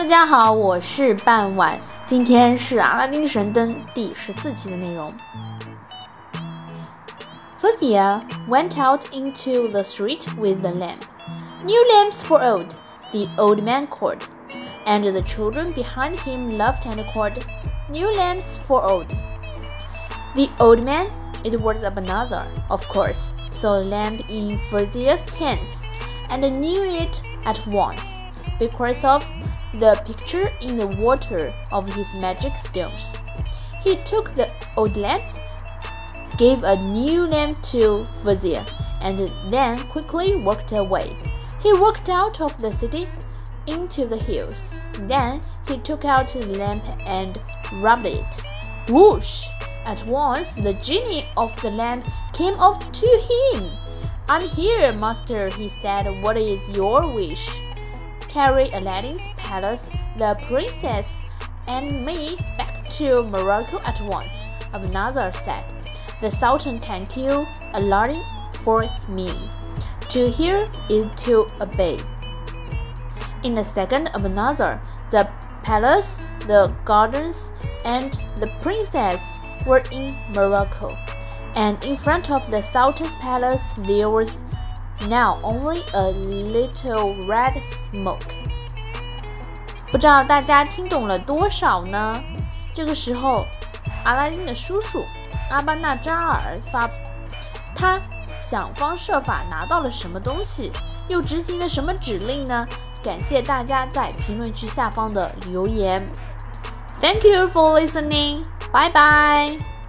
大家好，我是半晚，今天是《阿拉丁神灯》第十四期的内容。Fuzia went out into the street with the lamp. New lamps for old, the old man called, and the children behind him laughed and called, New lamps for old. The old man, it was Abanazar, of course, saw the lamp in Fuzia's hands and knew it at once because of the picture in the water of his magic stones. He took the old lamp, gave a new lamp to Fuzia, and then quickly walked away. He walked out of the city into the hills. Then he took out the lamp and rubbed it. Whoosh! At once the genie of the lamp came up to him. I'm here, master, he said. What is your wish? Carry Aladdin's palace, the princess, and me back to Morocco at once, Abanazar said. The Sultan can kill Aladdin for me. To hear is to obey. In a second, of Abanazar, the palace, the gardens, and the princess were in Morocco. And in front of the Sultan's palace, there was now only a little red smoke. 不知道大家听懂了多少呢？这个时候，阿拉丁的叔叔阿巴纳扎尔发，他想方设法拿到了什么东西，又执行了什么指令呢？感谢大家在评论区下方的留言。Thank you for listening. Bye bye.